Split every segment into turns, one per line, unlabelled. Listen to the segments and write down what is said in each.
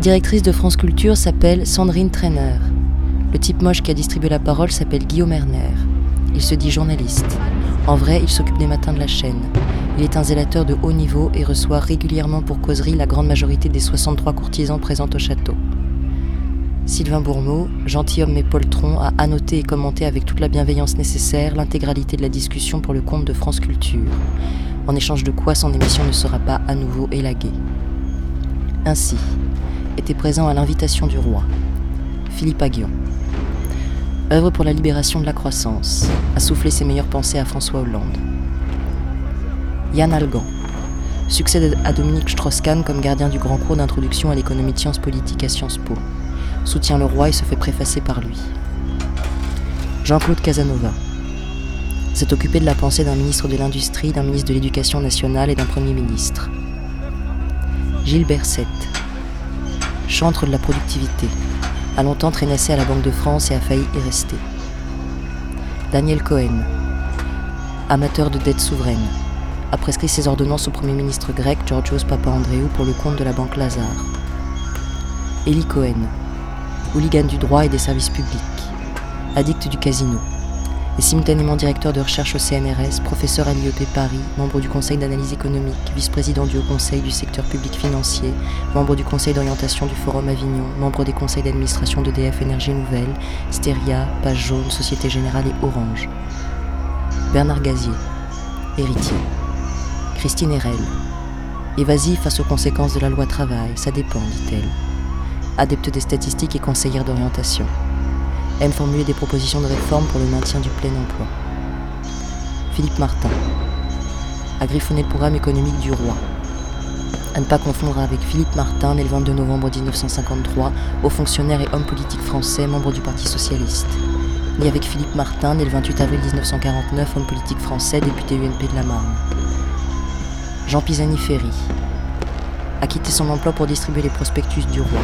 La directrice de France Culture s'appelle Sandrine Trainer. Le type moche qui a distribué la parole s'appelle Guillaume Erner. Il se dit journaliste. En vrai, il s'occupe des matins de la chaîne. Il est un zélateur de haut niveau et reçoit régulièrement pour causerie la grande majorité des 63 courtisans présents au château. Sylvain Bourmeau, gentilhomme mais poltron, a annoté et commenté avec toute la bienveillance nécessaire l'intégralité de la discussion pour le compte de France Culture, en échange de quoi son émission ne sera pas à nouveau élaguée. Ainsi, était présent à l'invitation du roi, Philippe Aguillon. Œuvre pour la libération de la croissance, a soufflé ses meilleures pensées à François Hollande. Yann Algan, succède à Dominique Strauss-Kahn comme gardien du grand cours d'introduction à l'économie de sciences politiques à Sciences Po soutient le roi et se fait préfacer par lui. Jean-Claude Casanova s'est occupé de la pensée d'un ministre de l'Industrie, d'un ministre de l'Éducation nationale et d'un Premier ministre. Gilles Berset, chantre de la productivité, a longtemps traînassé à la Banque de France et a failli y rester. Daniel Cohen, amateur de dette souveraine, a prescrit ses ordonnances au Premier ministre grec Georgios Papandreou pour le compte de la Banque Lazare. Elie Cohen, hooligan du droit et des services publics, addict du casino, et simultanément directeur de recherche au CNRS, professeur à l'IEP Paris, membre du Conseil d'analyse économique, vice-président du Haut Conseil du secteur public financier, membre du Conseil d'orientation du Forum Avignon, membre des conseils d'administration d'EDF Énergie Nouvelle, Steria, Page Jaune, Société Générale et Orange. Bernard Gazier, héritier. Christine Erel, évasive face aux conséquences de la loi travail, ça dépend, dit-elle adepte des statistiques et conseillère d'orientation. Aime formuler des propositions de réforme pour le maintien du plein emploi. Philippe Martin a griffonné le programme économique du roi. À ne pas confondre avec Philippe Martin, né le 22 novembre 1953, haut fonctionnaire et homme politique français, membre du Parti socialiste. Ni avec Philippe Martin, né le 28 avril 1949, homme politique français, député UMP de la Marne. Jean Pisani-Ferry a quitté son emploi pour distribuer les prospectus du roi.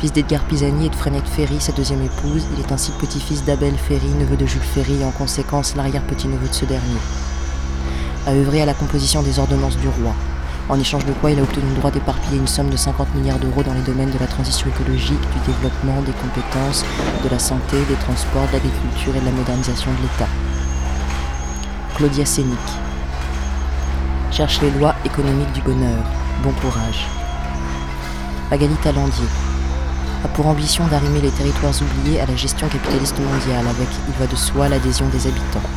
Fils d'Edgar Pisani et de Frénette Ferry, sa deuxième épouse, il est ainsi petit-fils d'Abel Ferry, neveu de Jules Ferry et en conséquence l'arrière-petit-neveu de ce dernier. A œuvré à la composition des ordonnances du roi, en échange de quoi il a obtenu le droit d'éparpiller une somme de 50 milliards d'euros dans les domaines de la transition écologique, du développement, des compétences, de la santé, des transports, de l'agriculture et de la modernisation de l'État. Claudia Sénic cherche les lois économiques du bonheur. Bon courage. Magali Talandier a pour ambition d'arrimer les territoires oubliés à la gestion capitaliste mondiale avec, il va de soi, l'adhésion des habitants.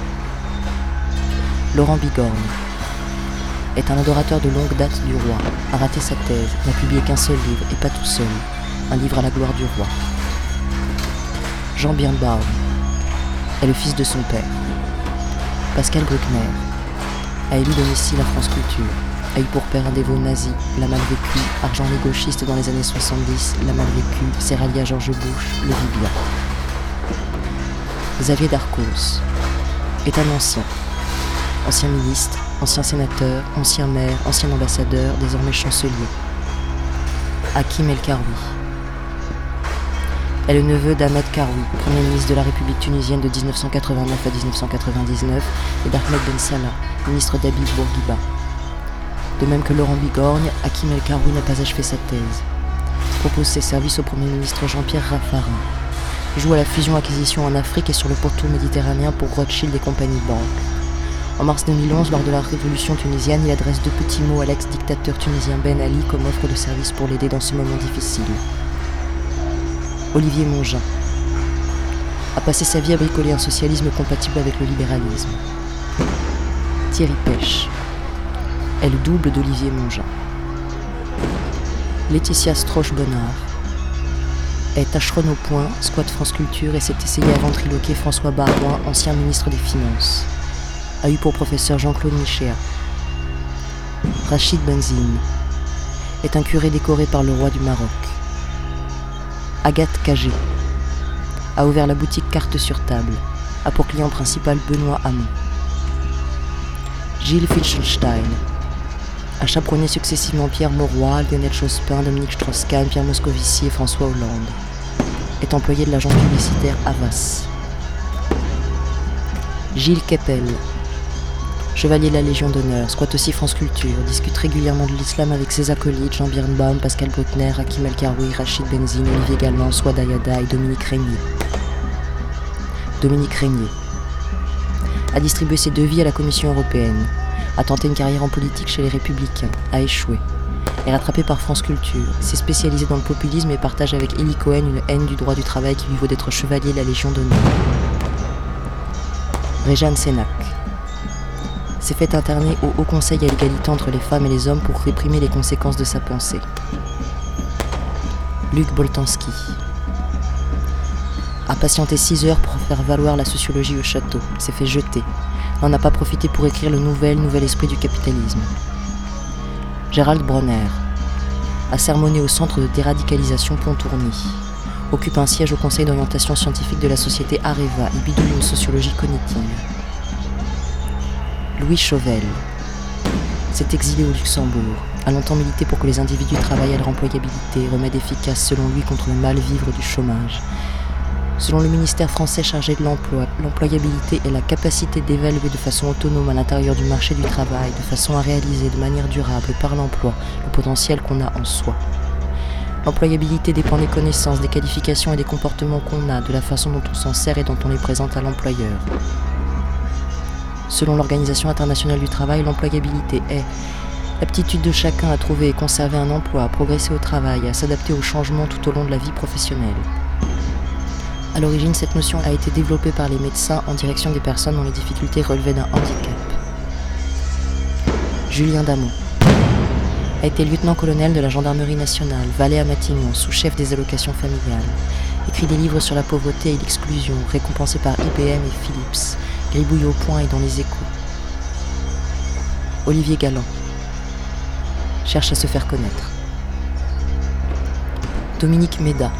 Laurent Bigorne est un adorateur de longue date du roi, a raté sa thèse, n'a publié qu'un seul livre, et pas tout seul, un livre à la gloire du roi. Jean Birnbaum est le fils de son père. Pascal Bruckner a élu domicile à France Culture a eu pour père un dévot nazi, l'a mal vécu, argent les gauchistes dans les années 70, l'a mal vécu, s'est rallié à Georges Bush, le vit bien. Xavier Darcos est un ancien, ancien ministre, ancien sénateur, ancien maire, ancien ambassadeur, désormais chancelier. Hakim El Karoui est le neveu d'Ahmed Karoui, premier ministre de la République tunisienne de 1989 à 1999, et d'Ahmed Ben Salah, ministre d'Habib Bourguiba, de même que Laurent Bigorgne, Hakim El Karoui n'a pas achevé sa thèse. Propose ses services au Premier ministre Jean-Pierre Raffarin. Joue à la fusion-acquisition en Afrique et sur le pourtour méditerranéen pour Rothschild et compagnie banque. En mars 2011, lors de la révolution tunisienne, il adresse deux petits mots à l'ex-dictateur tunisien Ben Ali comme offre de service pour l'aider dans ce moment difficile. Olivier Mongin a passé sa vie à bricoler un socialisme compatible avec le libéralisme. Thierry Pêche est le double d'Olivier Mongin. Laetitia Stroche-Bonnard est tâcheronne au point, squat France Culture et s'est essayée à ventriloquer François Barouin, ancien ministre des Finances. A eu pour professeur Jean-Claude Michéa. Rachid Benzine est un curé décoré par le roi du Maroc. Agathe Cagé a ouvert la boutique Carte sur table, a pour client principal Benoît Hamon. Gilles Fichtenstein a chaperonné successivement Pierre Mauroy, Lionel Jospin, Dominique Strauss-Kahn, Pierre Moscovici et François Hollande. Est employé de l'agent publicitaire Avas. Gilles Keppel Chevalier de la Légion d'honneur, squatte aussi France Culture, discute régulièrement de l'islam avec ses acolytes Jean Birnbaum, Pascal Botner, Hakim El Karoui, Rachid Benzine, Olivier Galland, Swad Ayada et Dominique Régnier. Dominique Régnier a distribué ses devis à la Commission européenne, a tenté une carrière en politique chez les Républicains, a échoué, est rattrapé par France Culture, s'est spécialisé dans le populisme et partage avec Eli Cohen une haine du droit du travail qui lui vaut d'être chevalier de la Légion d'honneur. Réjeanne Sénac s'est fait interner au Haut Conseil à l'égalité entre les femmes et les hommes pour réprimer les conséquences de sa pensée. Luc Boltanski a patienté 6 heures pour faire valoir la sociologie au château, s'est fait jeter, n'en a pas profité pour écrire le nouvel, nouvel esprit du capitalisme. Gérald Bronner a sermonné au centre de déradicalisation Pontourny, occupe un siège au conseil d'orientation scientifique de la société Areva et bidouille une sociologie cognitive. Louis Chauvel s'est exilé au Luxembourg, a longtemps milité pour que les individus travaillent à leur employabilité, remède efficace selon lui contre le mal-vivre du chômage. Selon le ministère français chargé de l'emploi, l'employabilité est la capacité d'évaluer de façon autonome à l'intérieur du marché du travail, de façon à réaliser de manière durable par l'emploi le potentiel qu'on a en soi. L'employabilité dépend des connaissances, des qualifications et des comportements qu'on a, de la façon dont on s'en sert et dont on les présente à l'employeur. Selon l'Organisation internationale du travail, l'employabilité est l'aptitude de chacun à trouver et conserver un emploi, à progresser au travail, à s'adapter aux changements tout au long de la vie professionnelle. À l'origine, cette notion a été développée par les médecins en direction des personnes dont les difficultés relevaient d'un handicap. Julien Damon a été lieutenant-colonel de la gendarmerie nationale, valet à Matignon, sous-chef des allocations familiales. Écrit des livres sur la pauvreté et l'exclusion, récompensé par IBM et Philips, gribouille au point et dans les échos. Olivier Galland cherche à se faire connaître. Dominique Méda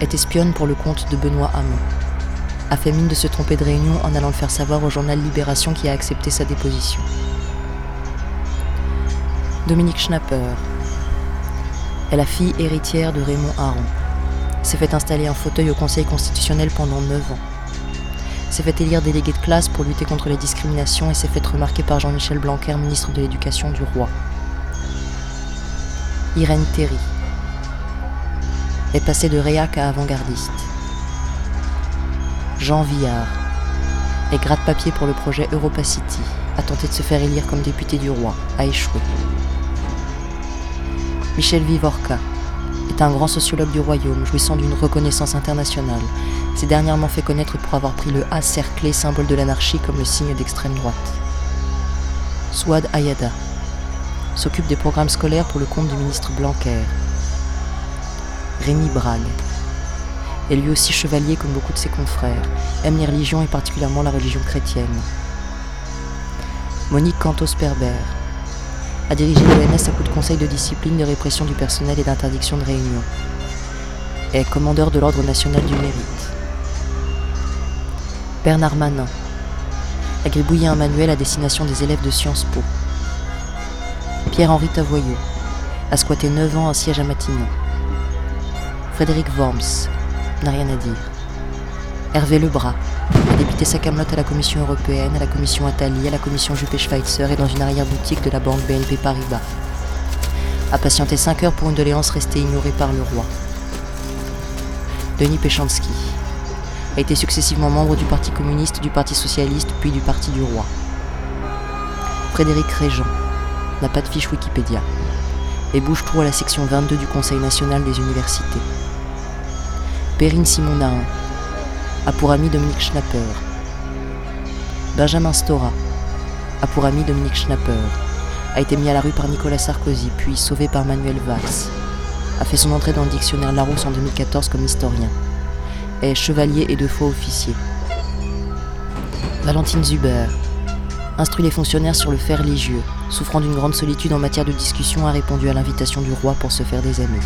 est espionne pour le compte de Benoît Hamon. A fait mine de se tromper de réunion en allant le faire savoir au journal Libération qui a accepté sa déposition. Dominique Schnapper est la fille héritière de Raymond Aron. S'est fait installer un fauteuil au Conseil constitutionnel pendant 9 ans s'est fait élire délégué de classe pour lutter contre les discriminations et s'est fait remarquer par Jean-Michel Blanquer, ministre de l'Éducation du roi. Irène Terry est passée de réac à avant-gardiste. Jean Villard est gratte-papier pour le projet Europa City, a tenté de se faire élire comme député du roi, a échoué. Michel Vivorca est un grand sociologue du royaume, jouissant d'une reconnaissance internationale, s'est dernièrement fait connaître pour avoir pris le A cerclé, symbole de l'anarchie, comme le signe d'extrême droite. Swad Ayada s'occupe des programmes scolaires pour le compte du ministre Blanquer. Rémi Brague est lui aussi chevalier comme beaucoup de ses confrères, aime les religions et particulièrement la religion chrétienne. Monique Cantos-Perber a dirigé l'ONS à coup de conseil de discipline, de répression du personnel et d'interdiction de réunion. Est commandeur de l'Ordre national du mérite. Bernard Manin a gribouillé un manuel à destination des élèves de Sciences Po. Pierre-Henri Tavoyeux a squatté 9 ans un siège à Matignon. Frédéric Worms n'a rien à dire. Hervé Lebras a débité sa camelote à la Commission européenne, à la Commission Attali, à la Commission Juppé-Schweitzer et dans une arrière-boutique de la banque BNP Paribas. A patienté 5 heures pour une doléance restée ignorée par le roi. Denis Péchanski a été successivement membre du Parti communiste, du Parti socialiste, puis du Parti du roi. Frédéric Régent n'a pas de fiche Wikipédia et bouge trop la section 22 du Conseil national des universités. Perrine Simon a pour ami Dominique Schnapper. Benjamin Stora a pour ami Dominique Schnapper. A été mis à la rue par Nicolas Sarkozy, puis sauvé par Manuel Valls. A fait son entrée dans le dictionnaire Larousse en 2014 comme historien est chevalier et deux fois officier. Valentine Zuber instruit les fonctionnaires sur le fait religieux, souffrant d'une grande solitude en matière de discussion, a répondu à l'invitation du roi pour se faire des amis.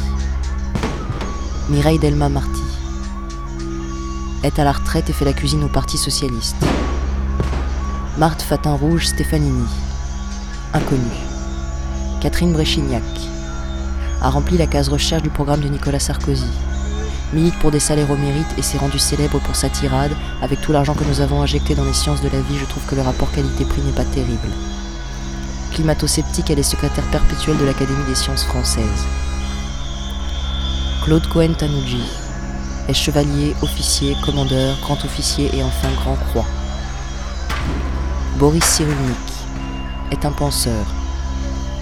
Mireille Delma Marty est à la retraite et fait la cuisine au Parti socialiste. Marthe Fatin Rouge Stéphanini, inconnue. Catherine Bréchignac a rempli la case recherche du programme de Nicolas Sarkozy milite pour des salaires au mérite et s'est rendu célèbre pour sa tirade. Avec tout l'argent que nous avons injecté dans les sciences de la vie, je trouve que le rapport qualité-prix n'est pas terrible. Climato-sceptique, elle est secrétaire perpétuelle de l'Académie des sciences françaises. Claude Cohen Chevalier, officier, commandeur, grand officier et enfin grand croix. Boris Cyrulnik est un penseur.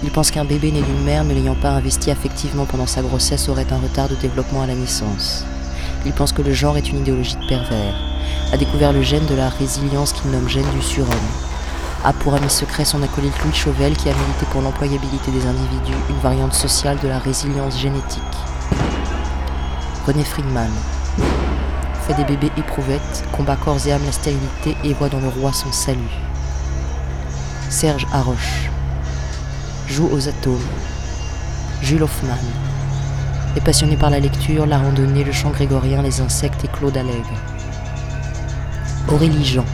Il pense qu'un bébé né d'une mère ne l'ayant pas investi affectivement pendant sa grossesse aurait un retard de développement à la naissance. Il pense que le genre est une idéologie de pervers. A découvert le gène de la résilience qu'il nomme gène du surhomme. A pour ami secret son acolyte Louis Chauvel qui a milité pour l'employabilité des individus, une variante sociale de la résilience génétique. René Friedman fait des bébés éprouvettes, combat corps et âme la stérilité et voit dans le roi son salut. Serge Haroche joue aux atomes. Jules Hoffmann est passionné par la lecture, la randonnée, le chant grégorien, les insectes et Claude Allègre. Aurélie Jean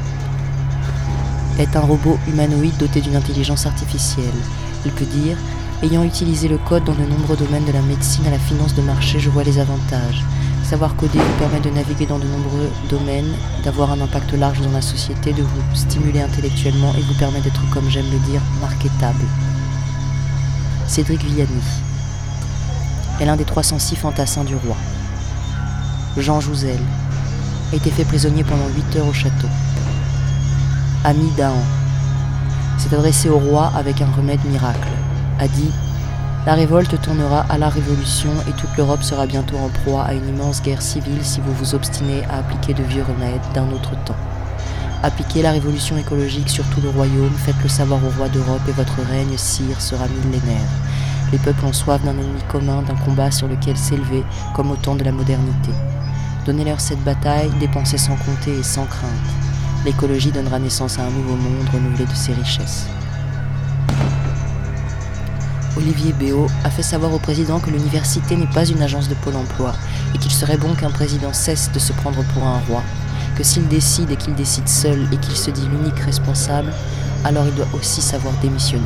est un robot humanoïde doté d'une intelligence artificielle. Il peut dire Ayant utilisé le code dans de nombreux domaines de la médecine à la finance de marché, je vois les avantages. Savoir coder vous permet de naviguer dans de nombreux domaines, d'avoir un impact large dans la société, de vous stimuler intellectuellement et vous permet d'être, comme j'aime le dire, marketable. Cédric Villani est l'un des 306 fantassins du roi. Jean Jouzel a été fait prisonnier pendant 8 heures au château. Ami Dahan s'est adressé au roi avec un remède miracle. A dit La révolte tournera à la révolution et toute l'Europe sera bientôt en proie à une immense guerre civile si vous vous obstinez à appliquer de vieux remèdes d'un autre temps. Appliquez la révolution écologique sur tout le royaume, faites-le savoir au roi d'Europe et votre règne, sire, sera millénaire. Les peuples ont soif d'un ennemi commun, d'un combat sur lequel s'élever, comme au temps de la modernité. Donnez-leur cette bataille, dépensez sans compter et sans crainte. L'écologie donnera naissance à un nouveau monde renouvelé de ses richesses. Olivier Béot a fait savoir au président que l'université n'est pas une agence de pôle emploi et qu'il serait bon qu'un président cesse de se prendre pour un roi, que s'il décide et qu'il décide seul et qu'il se dit l'unique responsable, alors il doit aussi savoir démissionner.